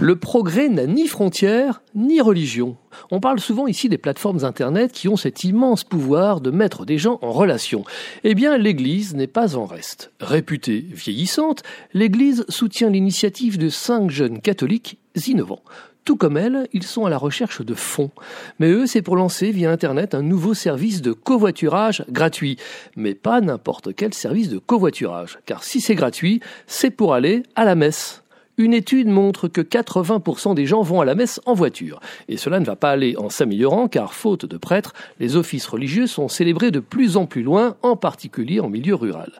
Le progrès n'a ni frontières ni religion. On parle souvent ici des plateformes Internet qui ont cet immense pouvoir de mettre des gens en relation. Eh bien, l'Église n'est pas en reste. Réputée vieillissante, l'Église soutient l'initiative de cinq jeunes catholiques innovants. Tout comme elle, ils sont à la recherche de fonds. Mais eux, c'est pour lancer via Internet un nouveau service de covoiturage gratuit. Mais pas n'importe quel service de covoiturage. Car si c'est gratuit, c'est pour aller à la messe. Une étude montre que 80% des gens vont à la messe en voiture. Et cela ne va pas aller en s'améliorant car, faute de prêtres, les offices religieux sont célébrés de plus en plus loin, en particulier en milieu rural.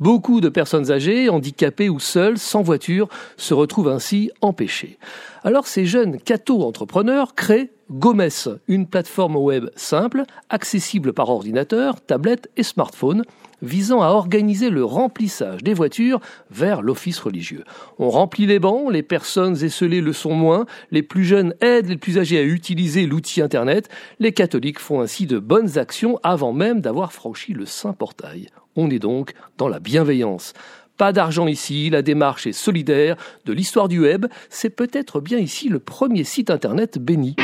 Beaucoup de personnes âgées, handicapées ou seules, sans voiture, se retrouvent ainsi empêchées. Alors ces jeunes catho-entrepreneurs créent Gomes, une plateforme web simple, accessible par ordinateur, tablette et smartphone, visant à organiser le remplissage des voitures vers l'office religieux. On remplit les bancs, les personnes esselées le sont moins, les plus jeunes aident les plus âgés à utiliser l'outil Internet, les catholiques font ainsi de bonnes actions avant même d'avoir franchi le Saint-Portail. On est donc dans la bienveillance. Pas d'argent ici, la démarche est solidaire, de l'histoire du web, c'est peut-être bien ici le premier site internet béni.